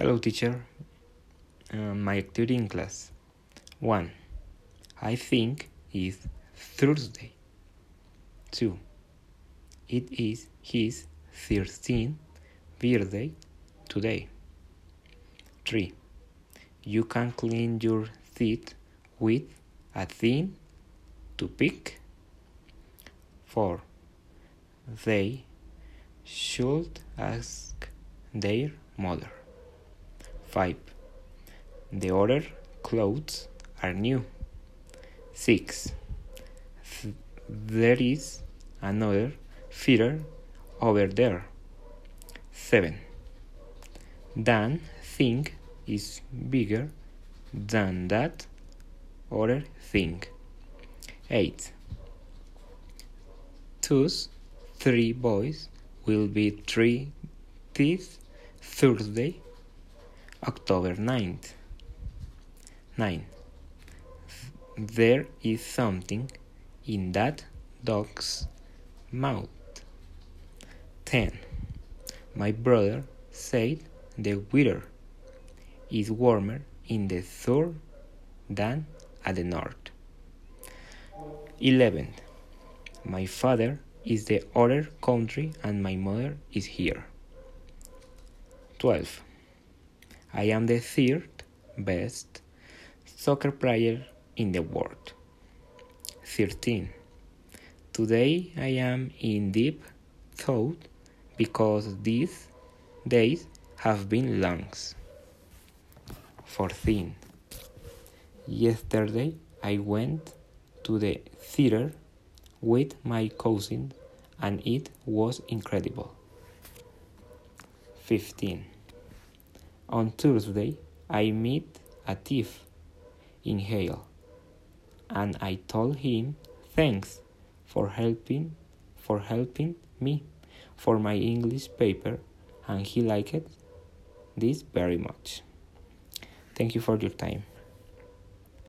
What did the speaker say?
Hello, teacher. Uh, my activity in class. 1. I think it's Thursday. 2. It is his 13th birthday today. 3. You can clean your teeth with a thin toothpick. 4. They should ask their mother. 5. The other clothes are new. 6. Th- there is another feeder over there. 7. Dan thing is bigger than that other thing. 8. Thus, three boys will be three this Thursday, October 9th. 9. There is something in that dog's mouth. 10. My brother said the weather is warmer in the south than at the north. 11. My father is the other country and my mother is here. 12. I am the third best soccer player in the world. 13. Today I am in deep thought because these days have been long. 14. Yesterday I went to the theater with my cousin and it was incredible. 15. On Thursday I met a thief in Hale and I told him thanks for helping for helping me for my English paper and he liked this very much. Thank you for your time.